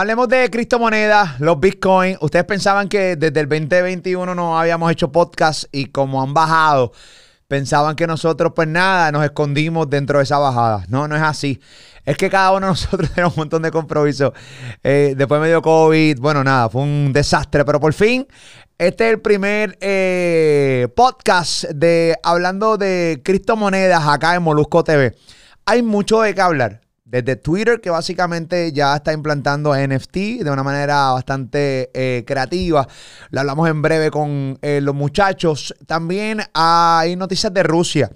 hablemos de criptomonedas, los bitcoins. Ustedes pensaban que desde el 2021 no habíamos hecho podcast y como han bajado, pensaban que nosotros, pues nada, nos escondimos dentro de esa bajada. No, no es así. Es que cada uno de nosotros tenemos un montón de compromisos. Eh, después me dio COVID, bueno, nada, fue un desastre, pero por fin, este es el primer eh, podcast de hablando de criptomonedas acá en Molusco TV. Hay mucho de qué hablar. Desde Twitter, que básicamente ya está implantando NFT de una manera bastante eh, creativa. Lo hablamos en breve con los muchachos. También hay noticias de Rusia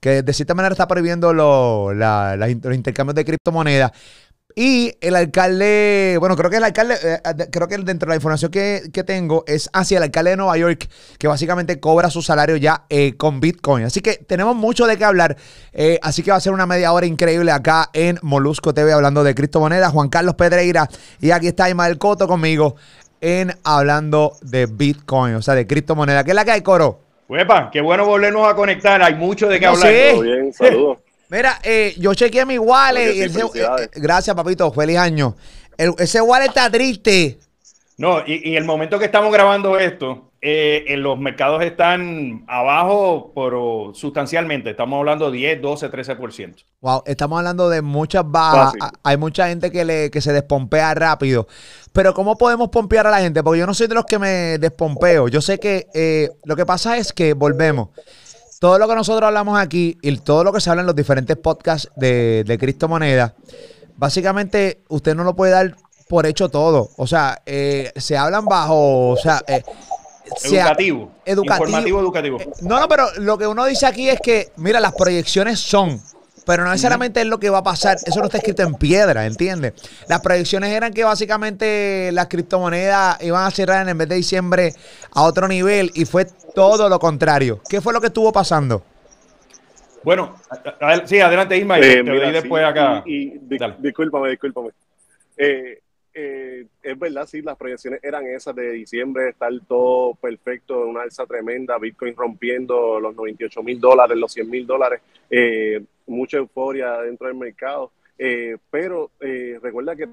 que de cierta manera está prohibiendo los intercambios de criptomonedas. Y el alcalde, bueno, creo que el alcalde, eh, eh, creo que dentro de la información que, tengo es hacia el alcalde de Nueva York, que básicamente cobra su salario ya eh, con Bitcoin. Así que tenemos mucho de qué hablar. así que va a ser una media hora increíble acá en Molusco TV hablando de criptomonedas. Juan Carlos Pedreira y aquí está Ismael Coto conmigo en hablando de Bitcoin, o sea, de criptomonedas. ¿Qué es la que hay, Coro? Uepa, qué bueno volvernos a conectar. Hay mucho de qué hablar. Sí. bien, saludos. Mira, eh, yo chequeé mi wallet. y ese, eh, gracias, papito. Feliz año. ese wallet está triste. No, y, y el momento que estamos grabando esto, eh, en los mercados están abajo pero sustancialmente. Estamos hablando de 10, 12, 13%. Wow, estamos hablando de muchas bajas. Hay mucha gente que, le, que se despompea rápido. Pero ¿cómo podemos pompear a la gente? Porque yo no soy de los que me despompeo. Yo sé que eh, lo que pasa es que volvemos. Todo lo que nosotros hablamos aquí y todo lo que se habla en los diferentes podcasts de, de criptomonedas, básicamente usted no lo puede dar por hecho todo. O sea, eh, se hablan bajo, o sea, educativo. educativo. Informativo educativo. Eh, no, no, pero lo que uno dice aquí es que, mira, las proyecciones son, pero no necesariamente es lo que va a pasar. Eso no está escrito en piedra, ¿entiendes? Las proyecciones eran que básicamente las criptomonedas iban a cerrar en el mes de diciembre a otro nivel y fue todo lo contrario. ¿Qué fue lo que estuvo pasando? Bueno, sí, adelante Isma, eh, te después acá. Y, discúlpame, discúlpame. Eh, eh, es verdad, sí, las proyecciones eran esas de diciembre, estar todo perfecto, una alza tremenda, Bitcoin rompiendo los 98 mil dólares, los 100 mil dólares, eh, mucha euforia dentro del mercado, eh, pero recuerda que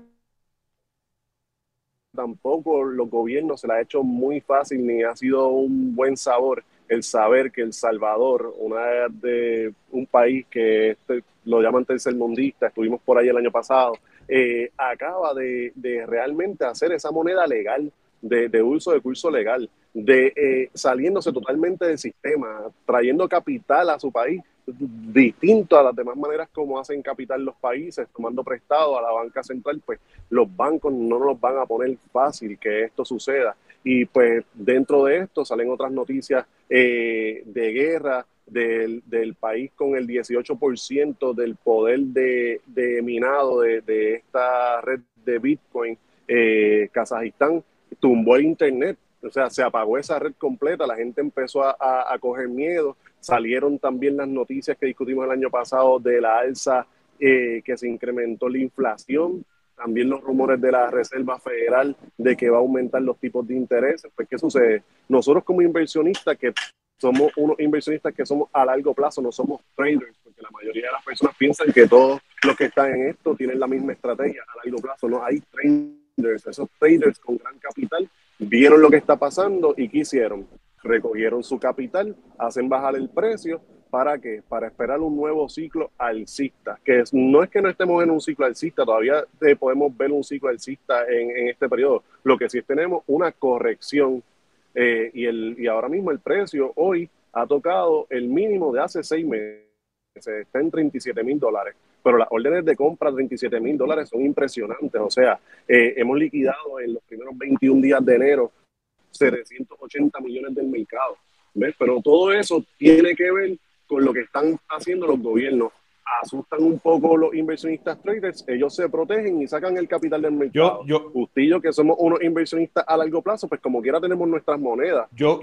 tampoco los gobiernos se la ha hecho muy fácil ni ha sido un buen sabor el saber que El Salvador, una de un país que este, lo llaman tercermundista, estuvimos por ahí el año pasado, eh, acaba de, realmente hacer esa moneda legal, de, uso de curso legal, de eh, saliéndose totalmente del sistema, trayendo capital a su país, distinto a las demás maneras como hacen capital los países, tomando prestado a la banca central, pues los bancos no nos van a poner fácil que esto suceda. Y pues dentro de esto salen otras noticias eh, de guerra, del, del país con el 18% del poder de, de minado de, de, esta red de Bitcoin, eh, Kazajistán tumbó el Internet, o sea, se apagó esa red completa, la gente empezó a, a, coger miedo, salieron también las noticias que discutimos el año pasado de la alza eh, que se incrementó la inflación, también los rumores de la Reserva Federal de que va a aumentar los tipos de intereses. Pues, ¿qué sucede? Nosotros como inversionistas que somos unos inversionistas que somos a largo plazo, no somos traders, porque la mayoría de las personas piensan que todos los que están en esto tienen la misma estrategia a largo plazo. No hay traders, esos traders con gran capital vieron lo que está pasando y ¿qué hicieron? Recogieron su capital, hacen bajar el precio. ¿Para qué? Para esperar un nuevo ciclo alcista. Que no es que no estemos en un ciclo alcista, todavía eh, podemos ver un ciclo alcista en, en este periodo. Lo que sí es tenemos una corrección eh, y, el, y ahora mismo el precio hoy ha tocado el mínimo de hace seis meses, está en 37 mil dólares. Pero las órdenes de compra de 37 mil dólares son impresionantes. O sea, eh, hemos liquidado en los primeros 21 días de enero 780 millones del mercado. ¿ves? Pero todo eso tiene que ver con lo que están haciendo los gobiernos asustan un poco los inversionistas traders, ellos se protegen y sacan el capital del mercado. Yo, Justillo, que somos unos inversionistas a largo plazo, pues como quiera tenemos nuestras monedas. Yo,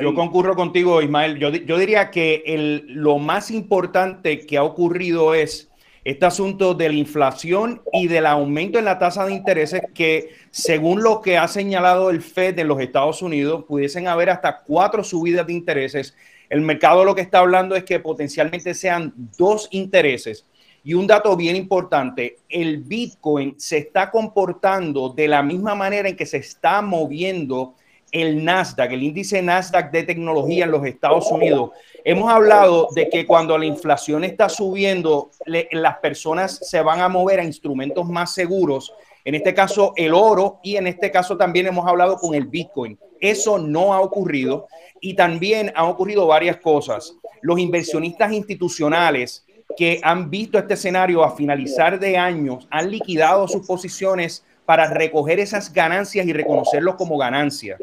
yo concurro contigo, Ismael. Yo, yo diría que el, lo más importante que ha ocurrido es este asunto de la inflación y del aumento en la tasa de intereses que, según lo que ha señalado el Fed en los Estados Unidos, pudiesen haber hasta cuatro subidas de intereses el mercado lo que está hablando es que potencialmente sean dos intereses. Y un dato bien importante, el Bitcoin se está comportando de la misma manera en que se está moviendo el Nasdaq, el índice Nasdaq de tecnología en los Estados Unidos. Hemos hablado de que cuando la inflación está subiendo, las personas se van a mover a instrumentos más seguros, en este caso el oro y en este caso también hemos hablado con el Bitcoin. Eso no ha ocurrido y también han ocurrido varias cosas. Los inversionistas institucionales que han visto este escenario a finalizar de años han liquidado sus posiciones para recoger esas ganancias y reconocerlos como ganancias.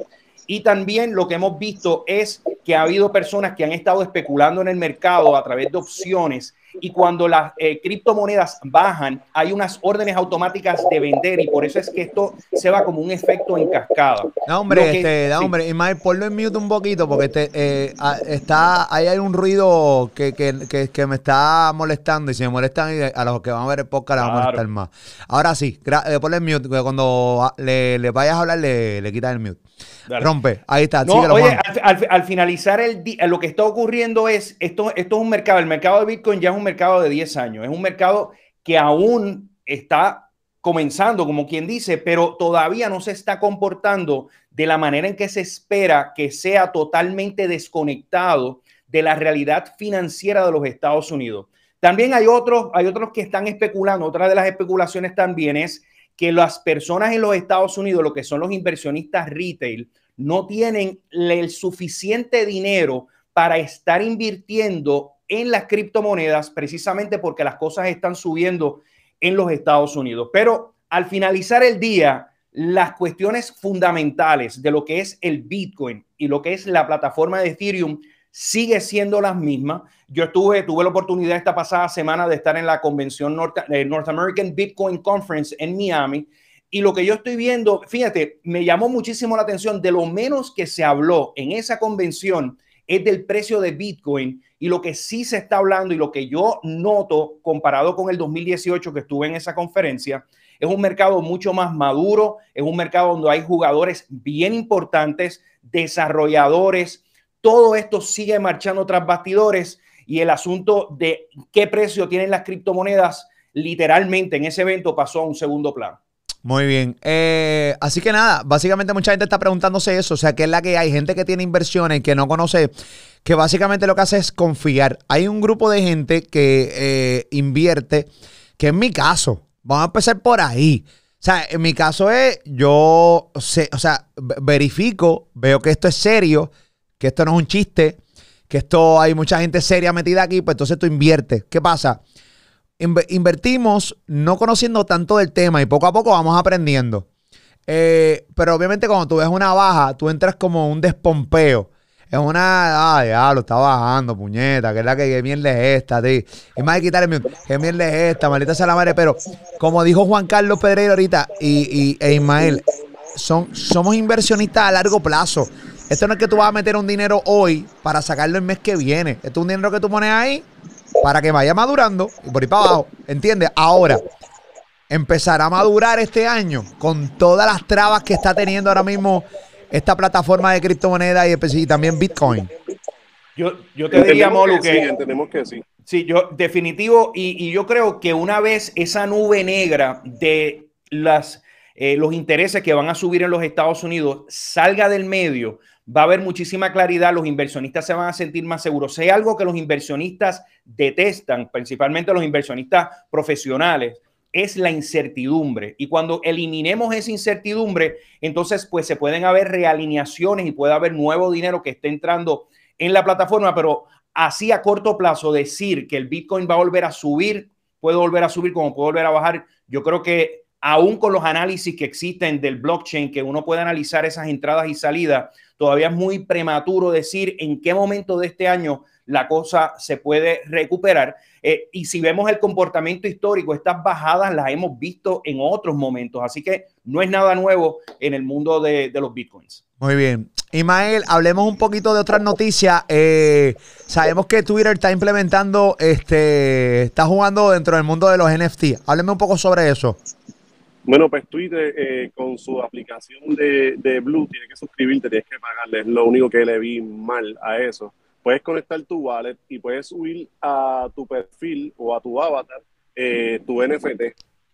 Y también lo que hemos visto es que ha habido personas que han estado especulando en el mercado a través de opciones y cuando las eh, criptomonedas bajan, hay unas órdenes automáticas de vender y por eso es que esto se va como un efecto en cascada. No, hombre, este, no, hombre, y más, ponlo en mute un poquito porque este, eh, está, ahí hay un ruido que, que, que, me está molestando y si me molestan a los que van a ver el podcast les va a molestar más. Ahora sí, eh, ponle en mute, cuando le, le vayas a hablar le, le quitas el mute. Rompe, ahí está. oye, al, finalizar el día, lo que está ocurriendo es, esto, esto es un mercado, el mercado de Bitcoin ya es un mercado de 10 años, es un mercado que aún está comenzando, como quien dice, pero todavía no se está comportando de la manera en que se espera que sea totalmente desconectado de la realidad financiera de los Estados Unidos. También hay otros, hay otros que están especulando, otra de las especulaciones también es que las personas en los Estados Unidos, lo que son los inversionistas retail, no tienen el suficiente dinero para estar invirtiendo en las criptomonedas precisamente porque las cosas están subiendo en los Estados Unidos. Pero al finalizar el día, las cuestiones fundamentales de lo que es el Bitcoin y lo que es la plataforma de Ethereum sigue siendo las mismas. Yo estuve, tuve la oportunidad esta pasada semana de estar en la convención North, eh, North American Bitcoin Conference en Miami. Y lo que yo estoy viendo, fíjate, me llamó muchísimo la atención de lo menos que se habló en esa convención es del precio de Bitcoin y lo que sí se está hablando y lo que yo noto comparado con el 2018 que estuve en esa conferencia, es un mercado mucho más maduro, es un mercado donde hay jugadores bien importantes, desarrolladores, todo esto sigue marchando tras bastidores y el asunto de qué precio tienen las criptomonedas literalmente en ese evento pasó a un segundo plano. Muy bien. Eh, así que nada, básicamente mucha gente está preguntándose eso. O sea, que es la que hay gente que tiene inversiones que no conoce, que básicamente lo que hace es confiar. Hay un grupo de gente que eh, invierte, que en mi caso, vamos a empezar por ahí. O sea, en mi caso es, yo sé, o sea, verifico, veo que esto es serio, que esto no es un chiste, que esto hay mucha gente seria metida aquí, pues entonces tú inviertes. ¿Qué pasa? invertimos no conociendo tanto del tema y poco a poco vamos aprendiendo. Eh, pero obviamente cuando tú ves una baja, tú entras como un despompeo. Es una, ah, ya lo está bajando, puñeta, que es la que, que mierda es esta, tío. Es más de quitar el que mierda es esta, maldita sea la madre. Pero como dijo Juan Carlos Pedreiro ahorita y, y e Ismael, son, somos inversionistas a largo plazo. Esto no es que tú vas a meter un dinero hoy para sacarlo el mes que viene. Esto es un dinero que tú pones ahí para que vaya madurando y por ahí para abajo. ¿Entiendes? Ahora, empezará a madurar este año con todas las trabas que está teniendo ahora mismo esta plataforma de criptomonedas y, también Bitcoin. Yo, yo te diría, Molu, que, sí, entendemos que sí. Sí, yo definitivo, y, y, yo creo que una vez esa nube negra de las, eh, los intereses que van a subir en los Estados Unidos salga del medio, va a haber muchísima claridad, los inversionistas se van a sentir más seguros. Hay algo que los inversionistas detestan, principalmente los inversionistas profesionales, es la incertidumbre. Y cuando eliminemos esa incertidumbre, entonces pues se pueden haber realineaciones y puede haber nuevo dinero que esté entrando en la plataforma, pero así a corto plazo decir que el Bitcoin va a volver a subir, puede volver a subir como puede volver a bajar, yo creo que aún con los análisis que existen del blockchain, que uno puede analizar esas entradas y salidas, todavía es muy prematuro decir en qué momento de este año la cosa se puede recuperar. Eh, y si vemos el comportamiento histórico, estas bajadas las hemos visto en otros momentos, así que no es nada nuevo en el mundo de, los bitcoins. Muy bien. Imael, hablemos un poquito de otras noticias. Eh, sabemos que Twitter está implementando, este, está jugando dentro del mundo de los NFT. Hábleme un poco sobre eso. Bueno, pues Twitter eh, con su aplicación de, de Blue tiene que suscribirte, tienes que pagarle. Es lo único que le vi mal a eso. Puedes conectar tu wallet y puedes subir a tu perfil o a tu avatar eh, tu NFT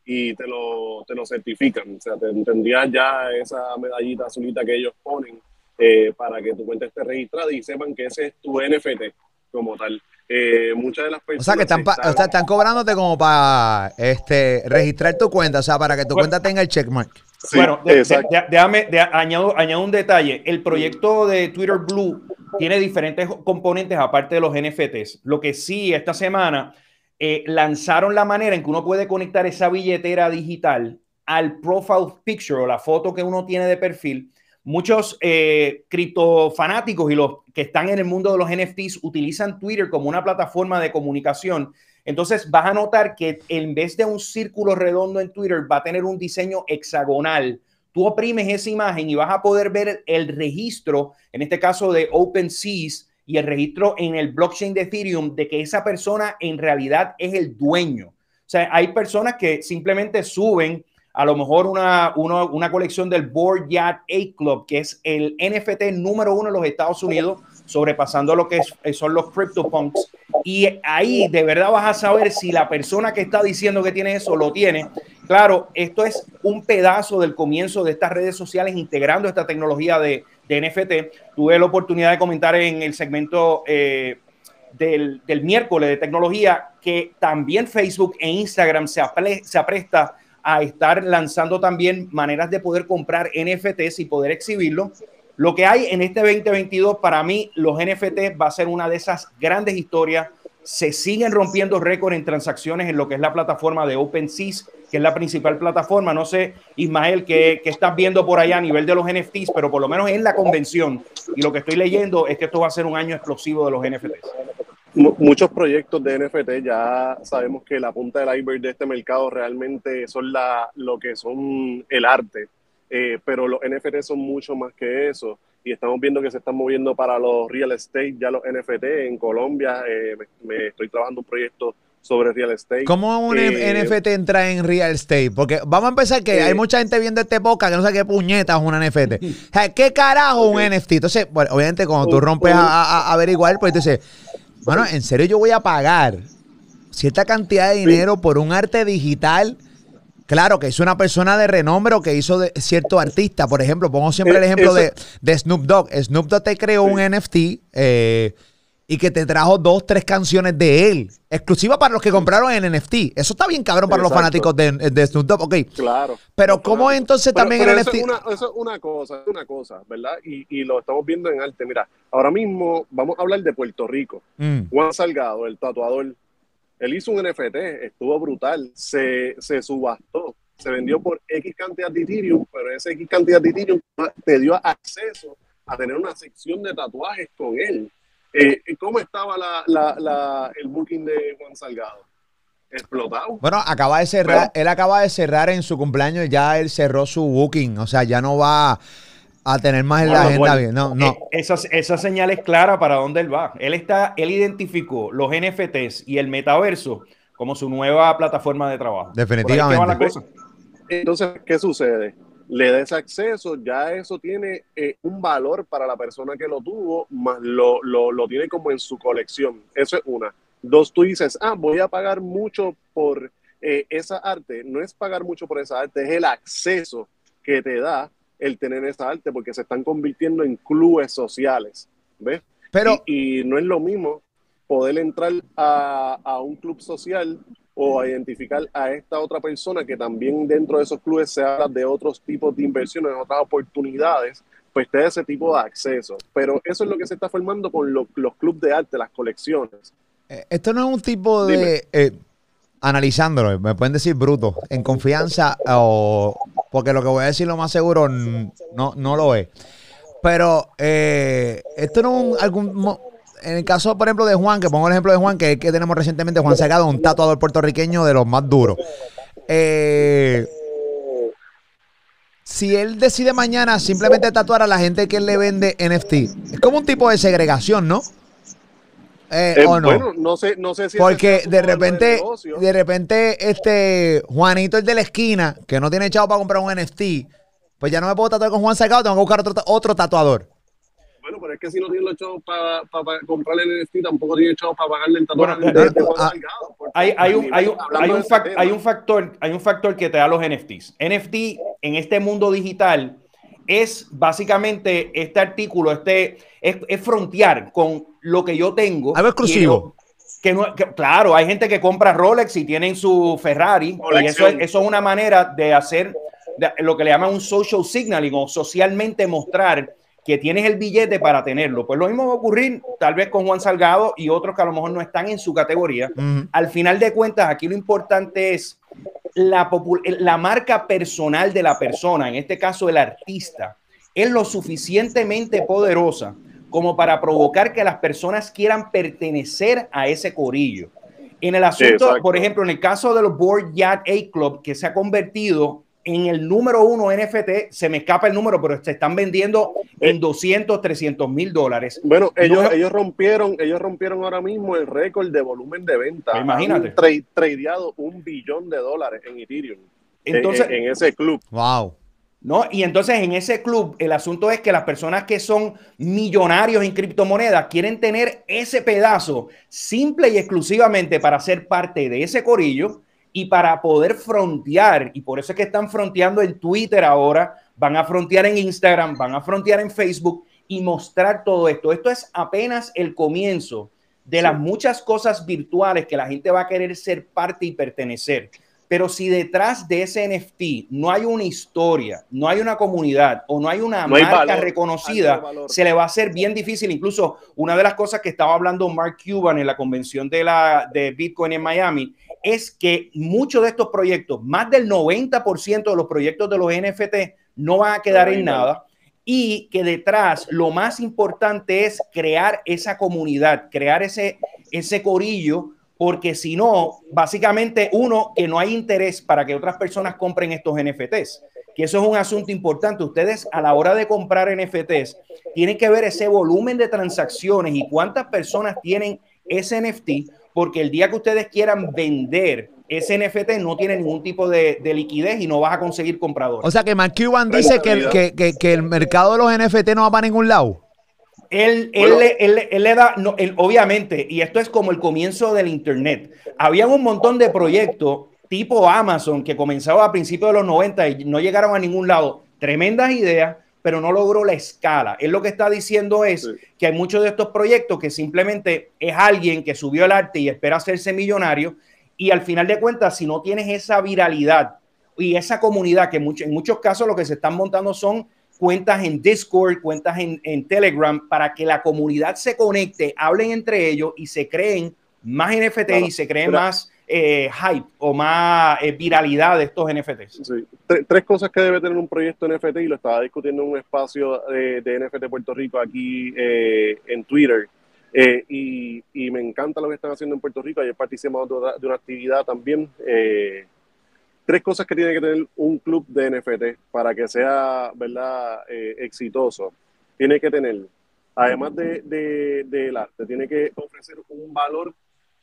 y te lo, te lo certifican. O sea, tendrías ya esa medallita azulita que ellos ponen eh, para que tu cuenta esté registrada y sepan que ese es tu NFT como tal. Eh, muchas de las personas. O sea, que están, o sea, están cobrándote como para este, registrar tu cuenta, o sea, para que tu cuenta tenga el checkmark. bueno, déjame, añado, añado un detalle. El proyecto de Twitter Blue tiene diferentes componentes aparte de los NFTs. Lo que sí, esta semana eh, lanzaron la manera en que uno puede conectar esa billetera digital al profile picture o la foto que uno tiene de perfil Muchos eh, criptofanáticos y los que están en el mundo de los NFTs utilizan Twitter como una plataforma de comunicación. Entonces vas a notar que en vez de un círculo redondo en Twitter va a tener un diseño hexagonal. Tú oprimes esa imagen y vas a poder ver el registro, en este caso de OpenSeas, y el registro en el blockchain de Ethereum de que esa persona en realidad es el dueño. O sea, hay personas que simplemente suben a lo mejor una, una, colección del Board Yacht A Club, que es el NFT número uno en los Estados Unidos, sobrepasando lo que son los CryptoPunks. Y ahí de verdad vas a saber si la persona que está diciendo que tiene eso lo tiene. Claro, esto es un pedazo del comienzo de estas redes sociales integrando esta tecnología de, de NFT. Tuve la oportunidad de comentar en el segmento eh, del, del, miércoles de tecnología que también Facebook e Instagram se, se apresta a estar lanzando también maneras de poder comprar NFTs y poder exhibirlo. Lo que hay en este 2022, para mí, los NFTs va a ser una de esas grandes historias. Se siguen rompiendo récords en transacciones en lo que es la plataforma de OpenSeas, que es la principal plataforma. No sé, Ismael, qué, qué estás viendo por allá a nivel de los NFTs, pero por lo menos en la convención y lo que estoy leyendo es que esto va a ser un año explosivo de los NFTs muchos proyectos de NFT ya sabemos que la punta del iceberg de este mercado realmente son la, lo que son el arte, eh, pero los NFT son mucho más que eso y estamos viendo que se están moviendo para los real estate, ya los NFT en Colombia, eh, me, estoy trabajando un proyecto sobre real estate. ¿Cómo un eh, NFT entra en real estate? Porque vamos a empezar que hay mucha gente viendo este podcast que no sabe qué puñeta es un NFT. ¿Qué carajo un NFT? Entonces, bueno, obviamente cuando tú rompes a, averiguar, pues entonces bueno, en serio yo voy a pagar cierta cantidad de dinero por un arte digital. Claro, que es una persona de renombre o que hizo de cierto artista. Por ejemplo, pongo siempre el eh, ejemplo de, Snoop Dogg. Snoop Dogg te creó un NFT eh, y que te trajo dos, tres canciones de él, exclusiva para los que compraron en NFT. Eso está bien cabrón para los fanáticos de, de, Snoop Dogg, ok. Claro. Pero ¿cómo entonces también el NFT? Es una, eso es una cosa, una cosa, ¿verdad? Y, y, lo estamos viendo en arte. Mira, ahora mismo vamos a hablar de Puerto Rico. Mm. Juan Salgado, el tatuador, él hizo un NFT, estuvo brutal, se, se subastó, se vendió por X cantidad de Ethereum, pero ese X cantidad de Ethereum te dio acceso a tener una sección de tatuajes con él. Eh, ¿Cómo estaba el booking de Juan Salgado? Explotado. Bueno, acaba de cerrar, él acaba de cerrar en su cumpleaños, ya él cerró su booking, o sea, ya no va a tener más en la agenda bien. No, no. Eh, esa, esa señal es clara para dónde él va. Él está, él identificó los NFTs y el metaverso como su nueva plataforma de trabajo. Definitivamente. Entonces, ¿qué sucede? Le des acceso, ya eso tiene eh, un valor para la persona que lo tuvo, más lo, lo, tiene como en su colección. Eso es una. Dos, tú dices, ah, voy a pagar mucho por eh, esa arte. No es pagar mucho por esa arte, es el acceso que te da el tener esa arte, porque se están convirtiendo en clubes sociales. ¿Ves? Pero, y, no es lo mismo poder entrar a, a un club social o a identificar a esta otra persona que también dentro de esos clubes se habla de otros tipos de inversiones, otras oportunidades, pues te da ese tipo de acceso. Pero eso es lo que se está formando con los clubes de arte, las colecciones. Eh, esto no es un tipo de... Eh, analizándolo, me pueden decir bruto, en confianza o... Porque lo que voy a decir lo más seguro no, no lo es. Pero eh, esto no es un, algún en el caso, por ejemplo, de Juan, que pongo el ejemplo de Juan, que es que tenemos recientemente, Juan Sagado, un tatuador puertorriqueño de los más duros. Eh, si él decide mañana simplemente tatuar a la gente que él le vende NFT, es como un tipo de segregación, ¿no? Eh, eh, ¿o no? Bueno, no sé, no sé si porque de repente, de, repente, este Juanito el de la esquina, que no tiene chavo para comprar un NFT, pues ya no me puedo tatuar con Juan Sagado, tengo que buscar otro, otro tatuador. Bueno, pero es que si no tiene los chavos para comprarle el NFT, tampoco tiene chavos para pagarle el tatuaje de, Juan hay, hay, un, hay, un, hay, un hay, un, factor, hay un factor que te da los NFTs. NFT en este mundo digital es básicamente este artículo, este es, es frontear con lo que yo tengo. Algo exclusivo. Que, no, claro, hay gente que compra Rolex y tienen su Ferrari. Y eso, eso es una manera de hacer lo que le llaman un social signaling o socialmente mostrar que tienes el billete para tenerlo. Pues lo mismo va a ocurrir tal vez con Juan Salgado y otros que a lo mejor no están en su categoría. Al final de cuentas, aquí lo importante es la, la marca personal de la persona, en este caso el artista, es lo suficientemente poderosa como para provocar que las personas quieran pertenecer a ese corillo. En el asunto, por ejemplo, en el caso de los Board Yacht A Club, que se ha convertido en el número uno NFT, se me escapa el número, pero se están vendiendo en 200, 300 mil dólares. Bueno, ellos, ellos rompieron, ellos rompieron ahora mismo el récord de volumen de venta. Imagínate. Han tradeado un billón de dólares en Ethereum. Entonces, en, ese club. Wow. ¿No? Y entonces en ese club el asunto es que las personas que son millonarios en criptomonedas quieren tener ese pedazo simple y exclusivamente para ser parte de ese corillo y para poder frontear, y por eso es que están fronteando en Twitter ahora, van a frontear en Instagram, van a frontear en Facebook y mostrar todo esto. Esto es apenas el comienzo de las muchas cosas virtuales que la gente va a querer ser parte y pertenecer. Pero si detrás de ese NFT no hay una historia, no hay una comunidad o no hay una marca reconocida, se le va a hacer bien difícil. Incluso una de las cosas que estaba hablando Mark Cuban en la convención de, la, de Bitcoin en Miami es que muchos de estos proyectos, más del 90% de los proyectos de los NFT no van a quedar en nada y que detrás lo más importante es crear esa comunidad, crear ese, ese corillo, porque si no, básicamente uno, que no hay interés para que otras personas compren estos NFTs, que eso es un asunto importante. Ustedes a la hora de comprar NFTs tienen que ver ese volumen de transacciones y cuántas personas tienen ese NFT porque el día que ustedes quieran vender ese NFT no tiene ningún tipo de, liquidez y no vas a conseguir compradores. O sea que Mark Cuban dice que, que, el mercado de los NFT no va para ningún lado. Él, le da, no, obviamente, y esto es como el comienzo del Internet. Había un montón de proyectos tipo Amazon que comenzaba a principios de los 90 y no llegaron a ningún lado. Tremendas ideas, pero no logró la escala. Él lo que está diciendo es que hay muchos de estos proyectos que simplemente es alguien que subió el arte y espera hacerse millonario y al final de cuentas, si no tienes esa viralidad y esa comunidad, que en muchos casos lo que se están montando son cuentas en Discord, cuentas en, en Telegram, para que la comunidad se conecte, hablen entre ellos y se creen más NFT y se creen más eh, hype o más eh, viralidad de estos NFTs? Tres cosas que debe tener un proyecto NFT y lo estaba discutiendo en un espacio de, NFT Puerto Rico aquí eh, en Twitter. Y, me encanta lo que están haciendo en Puerto Rico. Ayer participamos de, una actividad también. tres cosas que tiene que tener un club de NFT para que sea verdad exitoso. Tiene que tener, además de, de, del arte, tiene que ofrecer un valor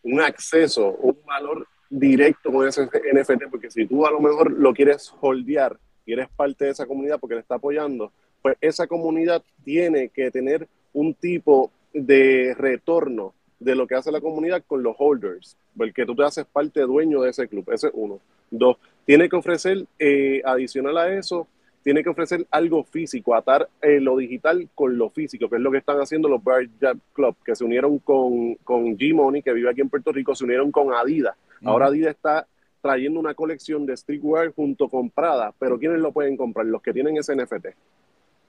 un acceso, un valor directo con ese NFT, porque si tú a lo mejor lo quieres holdear y eres parte de esa comunidad porque le está apoyando, pues esa comunidad tiene que tener un tipo de retorno de lo que hace la comunidad con los holders, porque tú te haces parte dueño de ese club, ese es uno. Dos, tiene que ofrecer, eh, adicional a eso, tiene que ofrecer algo físico, atar eh, lo digital con lo físico, que es lo que están haciendo los Bar Jab Club, que se unieron con, con G-Money, que vive aquí en Puerto Rico, se unieron con Adidas. Ahora Adidas está trayendo una colección de streetwear junto con Prada, pero ¿quiénes lo pueden comprar? Los que tienen ese NFT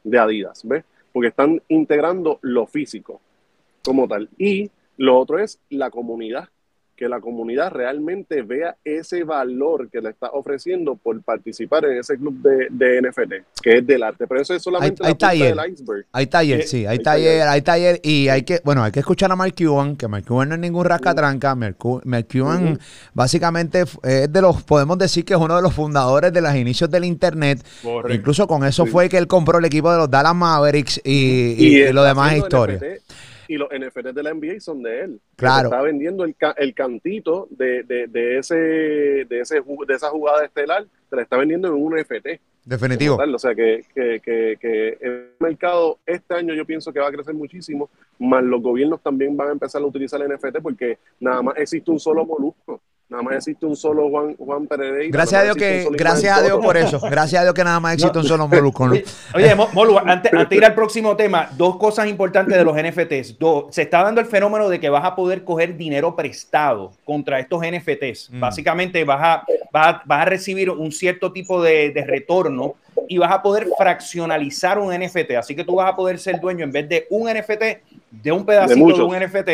de Adidas, ¿ves? Porque están integrando lo físico como tal. Y lo otro es la comunidad que la comunidad realmente vea ese valor que le está ofreciendo por participar en ese club de, de NFT, que es del arte. Pero eso es solamente hay, la taller, del iceberg. Hay taller, sí, hay, taller, hay taller y hay que, bueno, hay que escuchar a Mark Cuban, que Mark Cuban no es ningún rascatranca. Mark, Cuban básicamente es de los, podemos decir que es uno de los fundadores de los inicios del internet. Incluso con eso fue que él compró el equipo de los Dallas Mavericks y, y, lo demás es historia y los NFTs de la NBA son de él. Claro. Está vendiendo el, el cantito de, de, de, ese, de, ese, de esa jugada estelar, se la está vendiendo en un NFT. Definitivo. O sea que, que, que, el mercado este año yo pienso que va a crecer muchísimo, más los gobiernos también van a empezar a utilizar el NFT porque nada más existe un solo molusco. Nada más existe un solo Juan, Juan Pereira. Gracias a Dios que, gracias a Dios por eso. Gracias a Dios que nada más existe un solo Molusco. Oye, Molu, antes, de ir al próximo tema, dos cosas importantes de los NFTs. se está dando el fenómeno de que vas a poder coger dinero prestado contra estos NFTs. Mm. Básicamente vas a, vas, a, recibir un cierto tipo de, de retorno y vas a poder fraccionalizar un NFT. Así que tú vas a poder ser dueño en vez de un NFT, de un pedacito de, un NFT.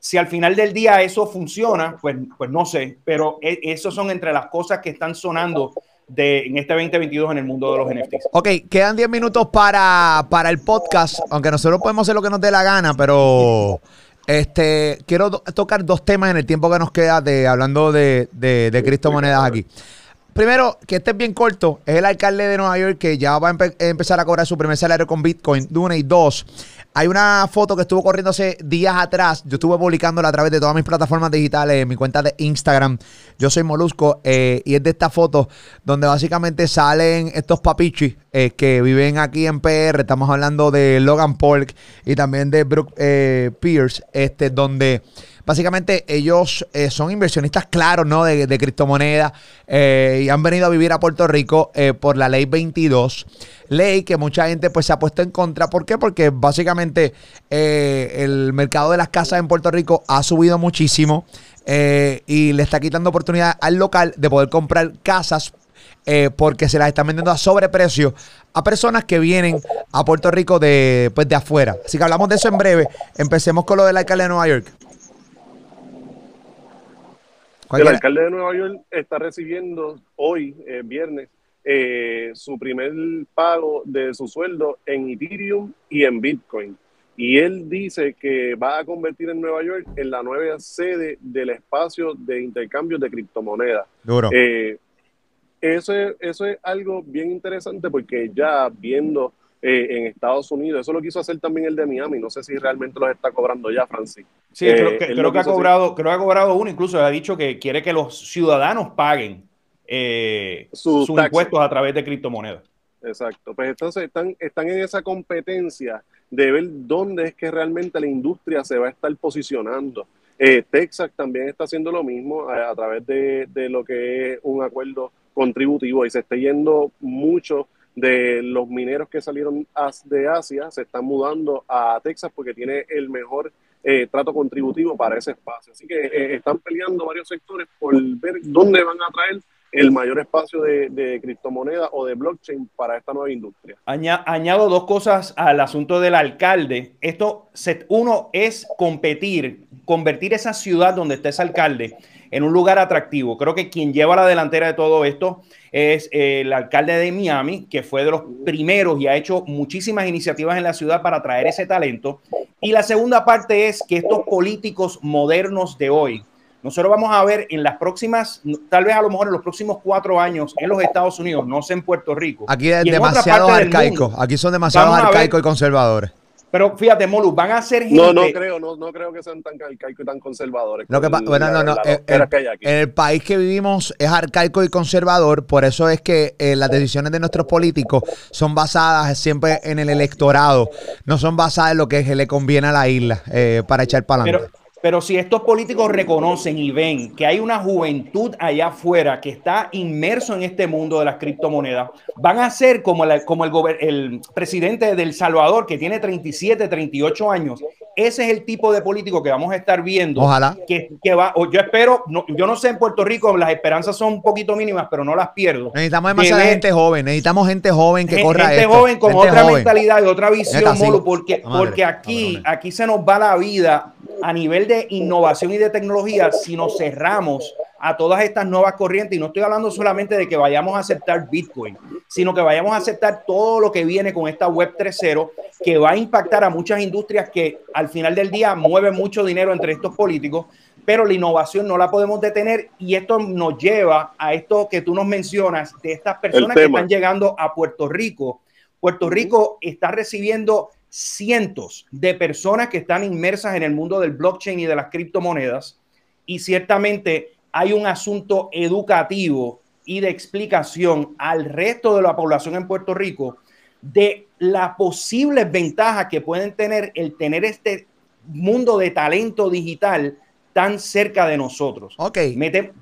Si al final del día eso funciona, pues, pues no sé, pero e, esos son entre las cosas que están sonando de, en este 2022 en el mundo de los NFTs. Ok, quedan 10 minutos para, para el podcast, aunque nosotros podemos hacer lo que nos dé la gana, pero este quiero tocar dos temas en el tiempo que nos queda de hablando de, de, de criptomonedas aquí. Primero, que este es bien corto, es el alcalde de Nueva York que ya va a empezar a cobrar su primer salario con Bitcoin, de y dos. Hay una foto que estuvo corriendo hace días atrás. Yo estuve publicándola a través de todas mis plataformas digitales, en mi cuenta de Instagram. Yo soy Molusco eh, y es de esta foto donde básicamente salen estos papichis eh, que viven aquí en PR. Estamos hablando de Logan Polk y también de Brooke eh, Pierce, este, donde básicamente ellos son inversionistas claros, ¿no? De, de criptomonedas y han venido a vivir a Puerto Rico por la ley 22 ley que mucha gente pues se ha puesto en contra. ¿Por qué? Porque básicamente eh, el mercado de las casas en Puerto Rico ha subido muchísimo eh, y le está quitando oportunidad al local de poder comprar casas eh, porque se las están vendiendo a sobreprecio a personas que vienen a Puerto Rico de, pues, de afuera. Así que hablamos de eso en breve. Empecemos con lo del alcalde de Nueva York. El alcalde de Nueva York está recibiendo hoy, viernes, eh, su primer pago de su sueldo en Ethereum y en Bitcoin. Y él dice que va a convertir en Nueva York en la nueva sede del espacio de intercambio de criptomonedas. Duro. Eh, eso, es, eso es algo bien interesante porque ya viendo eh, en Estados Unidos, eso lo quiso hacer también el de Miami, no sé si realmente los está cobrando ya, Francis. Sí, creo que, creo que ha cobrado, creo que ha cobrado uno, incluso ha dicho que quiere que los ciudadanos paguen eh, sus, impuestos a través de criptomonedas. Exacto, pues entonces están, están en esa competencia de ver dónde es que realmente la industria se va a estar posicionando. Eh, Texas también está haciendo lo mismo a, través de, lo que es un acuerdo contributivo y se está yendo mucho de los mineros que salieron de Asia, se están mudando a Texas porque tiene el mejor eh, trato contributivo para ese espacio. Así que están peleando varios sectores por ver dónde van a traer el mayor espacio de, de criptomoneda o de blockchain para esta nueva industria. añado dos cosas al asunto del alcalde. Esto, uno es competir, convertir esa ciudad donde está ese alcalde en un lugar atractivo. Creo que quien lleva la delantera de todo esto es el alcalde de Miami, que fue de los primeros y ha hecho muchísimas iniciativas en la ciudad para atraer ese talento. Y la segunda parte es que estos políticos modernos de hoy, nosotros vamos a ver en las próximas, tal vez a lo mejor en los próximos cuatro años en los Estados Unidos, no sé en Puerto Rico. Aquí es demasiado arcaico. Aquí son demasiado arcaicos y conservadores. Pero fíjate, Molu, van a ser gente... No, no creo, no, no creo que sean tan arcaicos y tan conservadores. Que bueno, no, no. El, el, país que vivimos es arcaico y conservador, por eso es que eh, las decisiones de nuestros políticos son basadas siempre en el electorado, no son basadas en lo que le conviene a la isla eh, para echar para adelante. Pero si estos políticos reconocen y ven que hay una juventud allá afuera que está inmerso en este mundo de las criptomonedas, van a ser como, como el, el presidente del Salvador, que tiene 37, 38 años. Ese es el tipo de político que vamos a estar viendo. Ojalá. Que, que va, yo espero, yo no sé en Puerto Rico, las esperanzas son un poquito mínimas, pero no las pierdo. Necesitamos demasiada gente joven, necesitamos gente joven que corra Gente joven con otra mentalidad y otra visión, porque, porque aquí, aquí se nos va la vida a nivel de innovación y de tecnología si nos cerramos a todas estas nuevas corrientes. Y no estoy hablando solamente de que vayamos a aceptar Bitcoin, sino que vayamos a aceptar todo lo que viene con esta web 3.0 que va a impactar a muchas industrias que al final del día mueven mucho dinero entre estos políticos, pero la innovación no la podemos detener y esto nos lleva a esto que tú nos mencionas de estas personas que están llegando a Puerto Rico. Puerto Rico está recibiendo cientos de personas que están inmersas en el mundo del blockchain y de las criptomonedas. Y ciertamente hay un asunto educativo y de explicación al resto de la población en Puerto Rico de las posibles ventajas que pueden tener el tener este mundo de talento digital tan cerca de nosotros. Ok. Mete,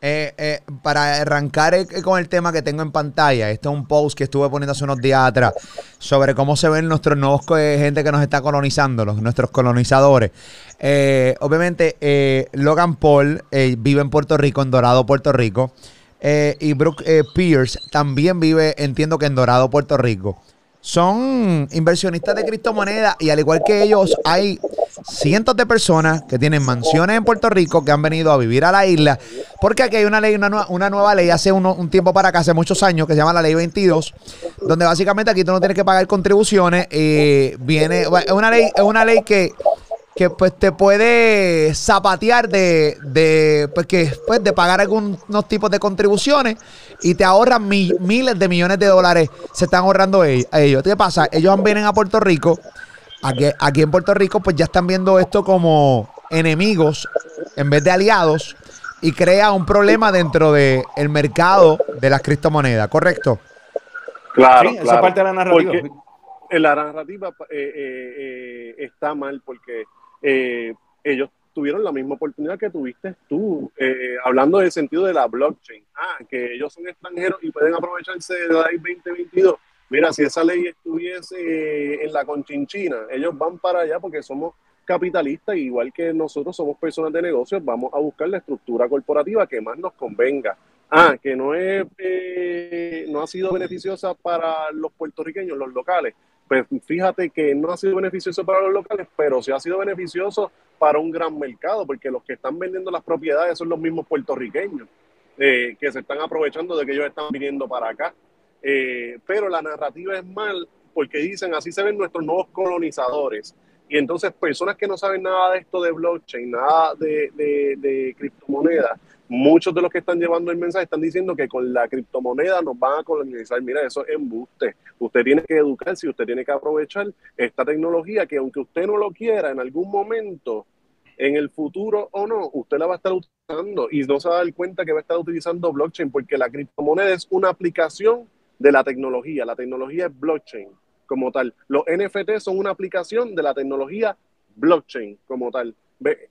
eh, eh, para arrancar eh, con el tema que tengo en pantalla, este es un post que estuve poniendo hace unos días atrás sobre cómo se ven nuestros nuevos gente que nos está colonizando, los, nuestros colonizadores. obviamente, Logan Paul vive en Puerto Rico, en Dorado, Puerto Rico. y Brooke Pierce también vive, entiendo que en Dorado, Puerto Rico son inversionistas de criptomonedas y al igual que ellos hay cientos de personas que tienen mansiones en Puerto Rico que han venido a vivir a la isla porque aquí hay una ley, una, una nueva ley hace un tiempo para acá, hace muchos años que se llama la ley 22 donde básicamente aquí tú no tienes que pagar contribuciones y viene, es una ley, es una ley que que pues te puede zapatear de, de, pues, que, pues, de pagar algunos tipos de contribuciones y te ahorran miles de millones de dólares. Se están ahorrando ellos. ¿Qué pasa? Ellos vienen a Puerto Rico. Aquí, aquí en Puerto Rico pues ya están viendo esto como enemigos en vez de aliados y crea un problema dentro del el mercado de las criptomonedas, ¿correcto? Claro, esa parte de la narrativa. la narrativa eh, eh, eh, está mal porque eh, ellos tuvieron la misma oportunidad que tuviste tú, eh, hablando del sentido de la blockchain. Ah, que ellos son extranjeros y pueden aprovecharse de la ley 2022. Mira, si esa ley estuviese en la conchinchina, ellos van para allá porque somos capitalistas, igual que nosotros somos personas de negocios, vamos a buscar la estructura corporativa que más nos convenga. Ah, que no es, eh, no ha sido beneficiosa para los puertorriqueños, los locales pues fíjate que no ha sido beneficioso para los locales, pero sí ha sido beneficioso para un gran mercado, porque los que están vendiendo las propiedades son los mismos puertorriqueños, eh, que se están aprovechando de que ellos están viniendo para acá. Eh, pero la narrativa es mal porque dicen, así se ven nuestros nuevos colonizadores. Y entonces personas que no saben nada de esto de blockchain, nada de, de, criptomonedas, muchos de los que están llevando el mensaje están diciendo que con la criptomoneda nos van a colonizar. Mira, eso es embuste. Usted tiene que educarse y usted tiene que aprovechar esta tecnología que aunque usted no lo quiera en algún momento, en el futuro o no, usted la va a estar utilizando y no se va a dar cuenta que va a estar utilizando blockchain porque la criptomoneda es una aplicación de la tecnología. La tecnología es blockchain como tal. Los NFT son una aplicación de la tecnología blockchain como tal.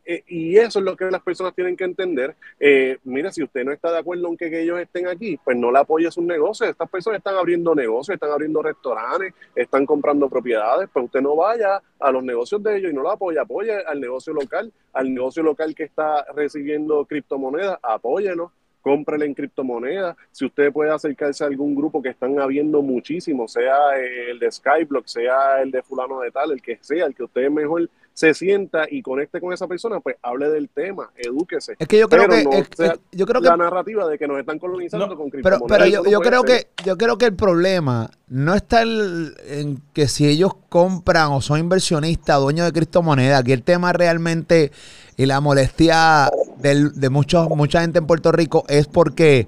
Eh, y eso es lo que las personas tienen que entender. Eh, mira, si usted no está de acuerdo en que, ellos estén aquí, pues no le apoye sus negocios. Estas personas están abriendo negocios, están abriendo restaurantes, están comprando propiedades, pues usted no vaya a los negocios de ellos y no lo apoye, apoye al negocio local, al negocio local que está recibiendo criptomonedas, apóyelo cómprele en criptomonedas. Si usted puede acercarse a algún grupo que están habiendo muchísimo, sea el de Skyblock, sea el de fulano de tal, el que sea, el que usted mejor se sienta y conecte con esa persona, pues hable del tema, edúquese. Es que yo creo que, yo creo que la narrativa de que nos están colonizando con criptomonedas. Pero, yo, creo que yo creo que el problema no está en que si ellos compran o son inversionistas, dueños de criptomonedas, aquí el tema realmente y la molestia de muchos, mucha gente en Puerto Rico es porque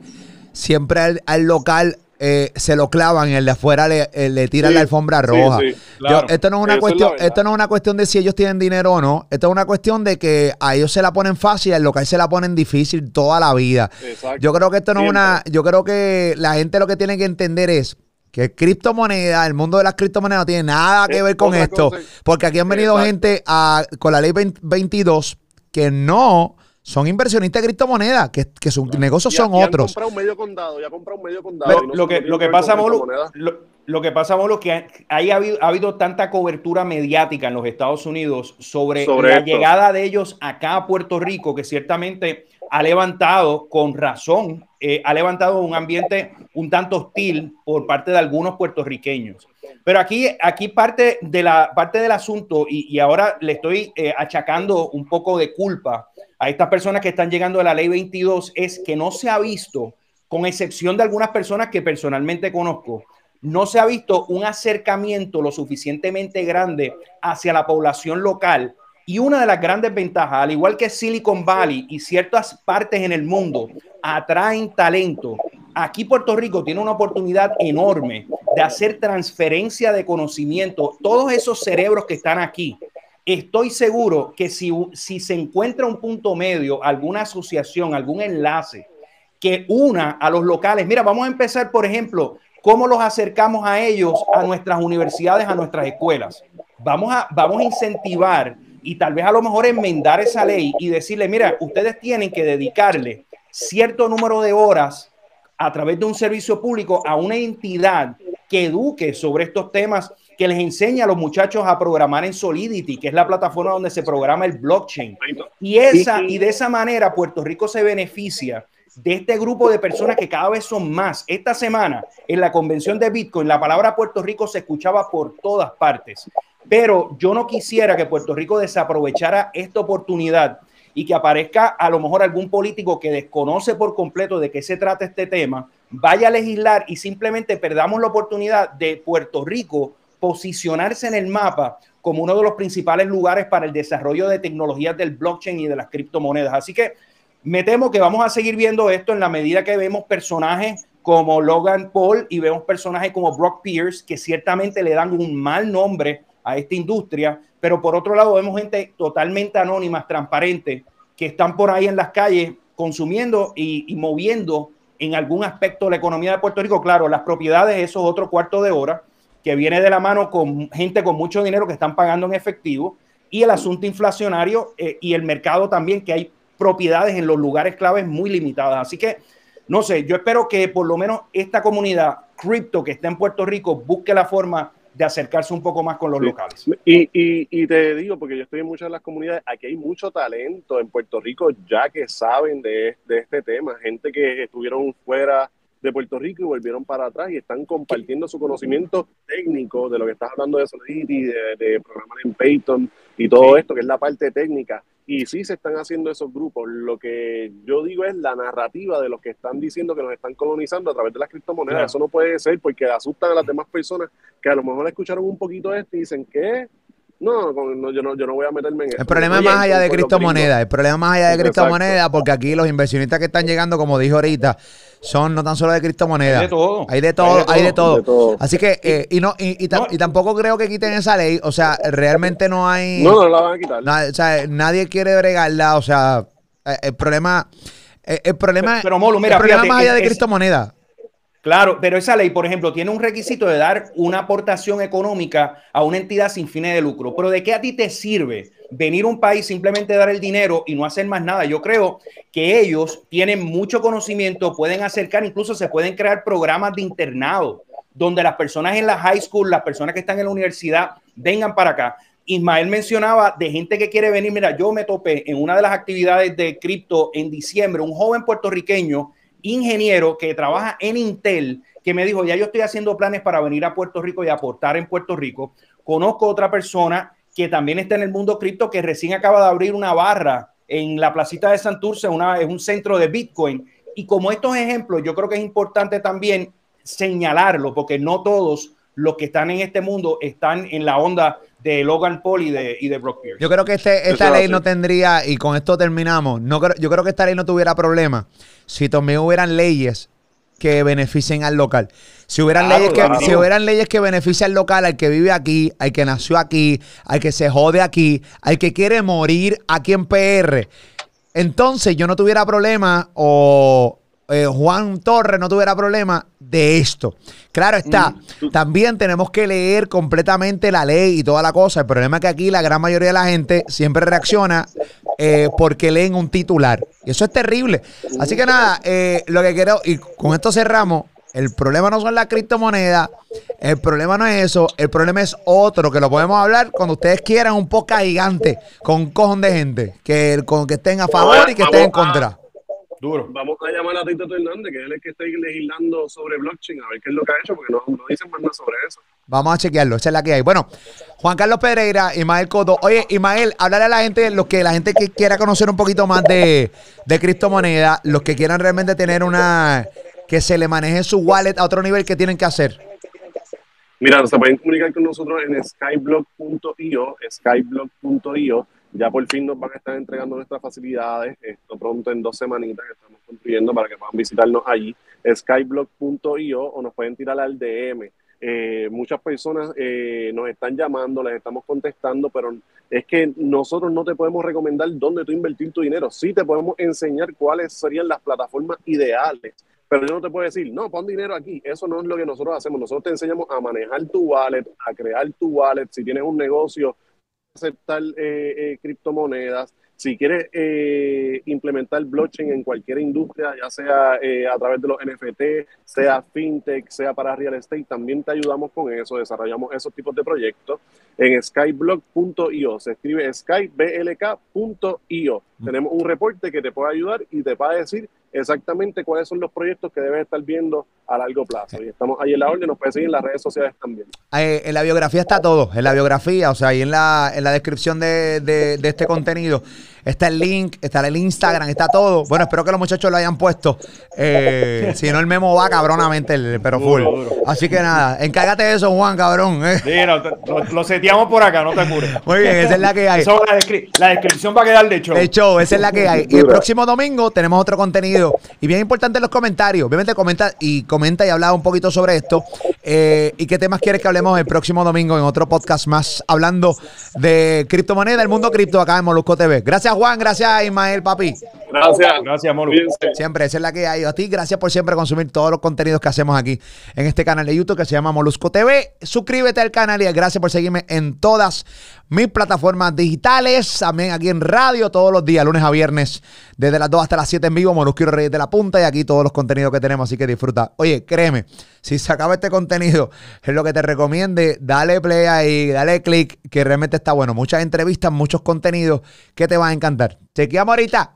siempre al local eh, se lo clavan y el de afuera le, eh, le tiran la alfombra roja. esto no es una cuestión, esto no es una cuestión de si ellos tienen dinero o no. Esto es una cuestión de que a ellos se la ponen fácil, al local se la ponen difícil toda la vida. Yo creo que esto no es una, yo creo que la gente lo que tiene que entender es que criptomoneda, el mundo de las criptomonedas no tiene nada que ver con esto, porque aquí han venido gente a, con la ley 22 que no son inversionistas de criptomonedas, que, que sus negocios son otros. Ya comprado un medio condado, ya comprado un medio condado. lo, que, lo, que pasa, Molo, lo, que pasa, Molo, que ahí ha habido, ha habido tanta cobertura mediática en los Estados Unidos sobre, la llegada de ellos acá a Puerto Rico, que ciertamente ha levantado, con razón, eh, ha levantado un ambiente un tanto hostil por parte de algunos puertorriqueños. Pero aquí, aquí parte, de la, parte del asunto, y, ahora le estoy eh, achacando un poco de culpa a estas personas que están llegando a la ley 22 es que no se ha visto, con excepción de algunas personas que personalmente conozco, no se ha visto un acercamiento lo suficientemente grande hacia la población local. Y una de las grandes ventajas, al igual que Silicon Valley y ciertas partes en el mundo atraen talento, aquí Puerto Rico tiene una oportunidad enorme de hacer transferencia de conocimiento. Todos esos cerebros que están aquí, Estoy seguro que si, si se encuentra un punto medio, alguna asociación, algún enlace que una a los locales. Mira, vamos a empezar, por ejemplo, cómo los acercamos a ellos, a nuestras universidades, a nuestras escuelas. Vamos a, vamos a incentivar y tal vez a lo mejor enmendar esa ley y decirle, mira, ustedes tienen que dedicarle cierto número de horas a través de un servicio público a una entidad que eduque sobre estos temas, que les enseñe a los muchachos a programar en Solidity, que es la plataforma donde se programa el blockchain. Y, esa, y de esa manera Puerto Rico se beneficia de este grupo de personas que cada vez son más. Esta semana, en la convención de Bitcoin, la palabra Puerto Rico se escuchaba por todas partes. Pero yo no quisiera que Puerto Rico desaprovechara esta oportunidad y que aparezca a lo mejor algún político que desconoce por completo de qué se trata este tema, vaya a legislar y simplemente perdamos la oportunidad de Puerto Rico posicionarse en el mapa como uno de los principales lugares para el desarrollo de tecnologías del blockchain y de las criptomonedas. Así que me temo que vamos a seguir viendo esto en la medida que vemos personajes como Logan Paul y vemos personajes como Brock Pierce que ciertamente le dan un mal nombre a esta industria, pero por otro lado vemos gente totalmente anónima, transparente, que están por ahí en las calles consumiendo y, moviendo en algún aspecto la economía de Puerto Rico. Claro, las propiedades, eso es otro cuarto de hora, que viene de la mano con gente con mucho dinero que están pagando en efectivo, y el asunto inflacionario eh, y el mercado también, que hay propiedades en los lugares claves muy limitadas. Así que, no sé, yo espero que por lo menos esta comunidad cripto que está en Puerto Rico busque la forma de acercarse un poco más con los locales. Y, y, te digo, porque yo estoy en muchas de las comunidades, aquí hay mucho talento en Puerto Rico ya que saben de, de este tema, gente que estuvieron fuera de Puerto Rico y volvieron para atrás y están compartiendo su conocimiento técnico de lo que estás hablando de Solidity, de, de programar en Python y todo esto, que es la parte técnica. Y sí se están haciendo esos grupos. Lo que yo digo es la narrativa de los que están diciendo que nos están colonizando a través de las criptomonedas. Eso no puede ser porque asustan a las demás personas que a lo mejor escucharon un poquito de esto y dicen que no, yo no, yo no voy a meterme en eso. El problema es más allá de criptomonedas. El problema más allá de criptomonedas, porque aquí los inversionistas que están llegando, como dijo ahorita, son no tan solo de criptomonedas. Hay de todo. Hay de todo, hay de todo. Así que, eh, y, no, y, y, tampoco creo que quiten esa ley. O sea, realmente no hay. No, no la van a quitar. o sea, nadie quiere bregarla. O sea, eh, el problema. Eh, el, problema, pero, mira, el problema más allá de criptomonedas. Claro, pero esa ley, por ejemplo, tiene un requisito de dar una aportación económica a una entidad sin fines de lucro. Pero ¿de qué a ti te sirve venir a un país simplemente dar el dinero y no hacer más nada? Yo creo que ellos tienen mucho conocimiento, pueden acercar, incluso se pueden crear programas de internado donde las personas en la high school, las personas que están en la universidad, vengan para acá. Ismael mencionaba de gente que quiere venir. Mira, yo me topé en una de las actividades de cripto en diciembre, un joven puertorriqueño ingeniero que trabaja en Intel, que me dijo, ya yo estoy haciendo planes para venir a Puerto Rico y aportar en Puerto Rico. Conozco otra persona que también está en el mundo cripto, que recién acaba de abrir una barra en la placita de Santurce, una, es un centro de Bitcoin. Y como estos ejemplos, yo creo que es importante también señalarlo, porque no todos los que están en este mundo están en la onda de Logan Paul y de, y de Brock Pierce. Yo creo que este, esta ley no tendría, y con esto terminamos, no yo creo que esta ley no tuviera problema si también hubieran leyes que beneficien al local. Si hubieran, leyes que, si hubieran leyes que benefician al local, al que vive aquí, al que nació aquí, al que se jode aquí, al que quiere morir aquí en PR, entonces yo no tuviera problema o eh, Juan Torres no tuviera problema de esto. Claro está, mm, también tenemos que leer completamente la ley y toda la cosa. El problema es que aquí la gran mayoría de la gente siempre reacciona eh, porque leen un titular. Y eso es terrible. Así que nada, eh, lo que quiero, y con esto cerramos, el problema no son las criptomonedas, el problema no es eso, el problema es otro, que lo podemos hablar cuando ustedes quieran, un poco gigante, con un cojón de gente, que, con, que estén a favor y que estén en contra. Vamos a llamar a Tito Hernández, que es el que está legislando sobre blockchain, a ver qué es lo que ha hecho, porque no, no dicen más nada sobre eso. Vamos a chequearlo, esa es la que hay. Bueno, Juan Carlos Pereira, Ismael Coto. Oye, Ismael, háblale a la gente, los que la gente que quiera conocer un poquito más de, de criptomonedas, los que quieran realmente tener una, que se le maneje su wallet a otro nivel, ¿qué tienen que hacer? Mira, se pueden comunicar con nosotros en skyblock.io, skyblock.io ya por fin nos van a estar entregando nuestras facilidades, esto pronto en dos semanitas que estamos construyendo para que puedan visitarnos allí, skyblock.io o nos pueden tirar al DM eh, muchas personas eh, nos están llamando, les estamos contestando, pero es que nosotros no te podemos recomendar dónde tú invertir tu dinero. Sí te podemos enseñar cuáles serían las plataformas ideales, pero yo no te puedo decir, no, pon dinero aquí. Eso no es lo que nosotros hacemos. Nosotros te enseñamos a manejar tu wallet, a crear tu wallet. Si tienes un negocio, aceptar eh, criptomonedas si quieres eh, implementar blockchain en cualquier industria, ya sea eh, a través de los NFT, sea fintech, sea para real estate, también te ayudamos con eso, desarrollamos esos tipos de proyectos en skyblock.io. Se escribe skyblk.io. Tenemos un reporte que te puede ayudar y te va a decir exactamente cuáles son los proyectos que debes estar viendo a largo plazo. Y estamos ahí en la orden, nos puedes seguir en las redes sociales también. Eh, en la biografía está todo, en la biografía, o sea, ahí en la, en la descripción de, de, de este contenido está el link, está el Instagram, está todo. Bueno, espero que los muchachos lo hayan puesto. Eh, si no, el memo va cabronamente, pero full. Así que nada, encárgate de eso, Juan, cabrón. Eh. Sí, lo, seteamos por acá, no te apures. Muy bien, esa es la que hay. la, descripción va a quedar de show. De show, esa es la que hay. Y el próximo domingo tenemos otro contenido. Y bien importante los comentarios. Obviamente comenta y comenta y habla un poquito sobre esto. Eh, y qué temas quieres que hablemos el próximo domingo en otro podcast más hablando de criptomoneda, el mundo cripto acá en Molusco TV. Gracias, Juan. Gracias, Ismael, papi. Gracias. Gracias, Molusco. Siempre, esa es la que hay. A ti, gracias por siempre consumir todos los contenidos que hacemos aquí en este canal de YouTube que se llama Molusco TV. Suscríbete al canal y gracias por seguirme en todas mis plataformas digitales. También aquí en radio todos los días, lunes a viernes, desde las 2 hasta las 7 en vivo. Molusco y Reyes de la Punta y aquí todos los contenidos que tenemos. Así que disfruta. Oye, créeme, si se acaba este contenido, es lo que te recomiende. Dale play ahí, dale click, que realmente está bueno. Muchas entrevistas, muchos contenidos que te van a encantar. Chequeamos ahorita.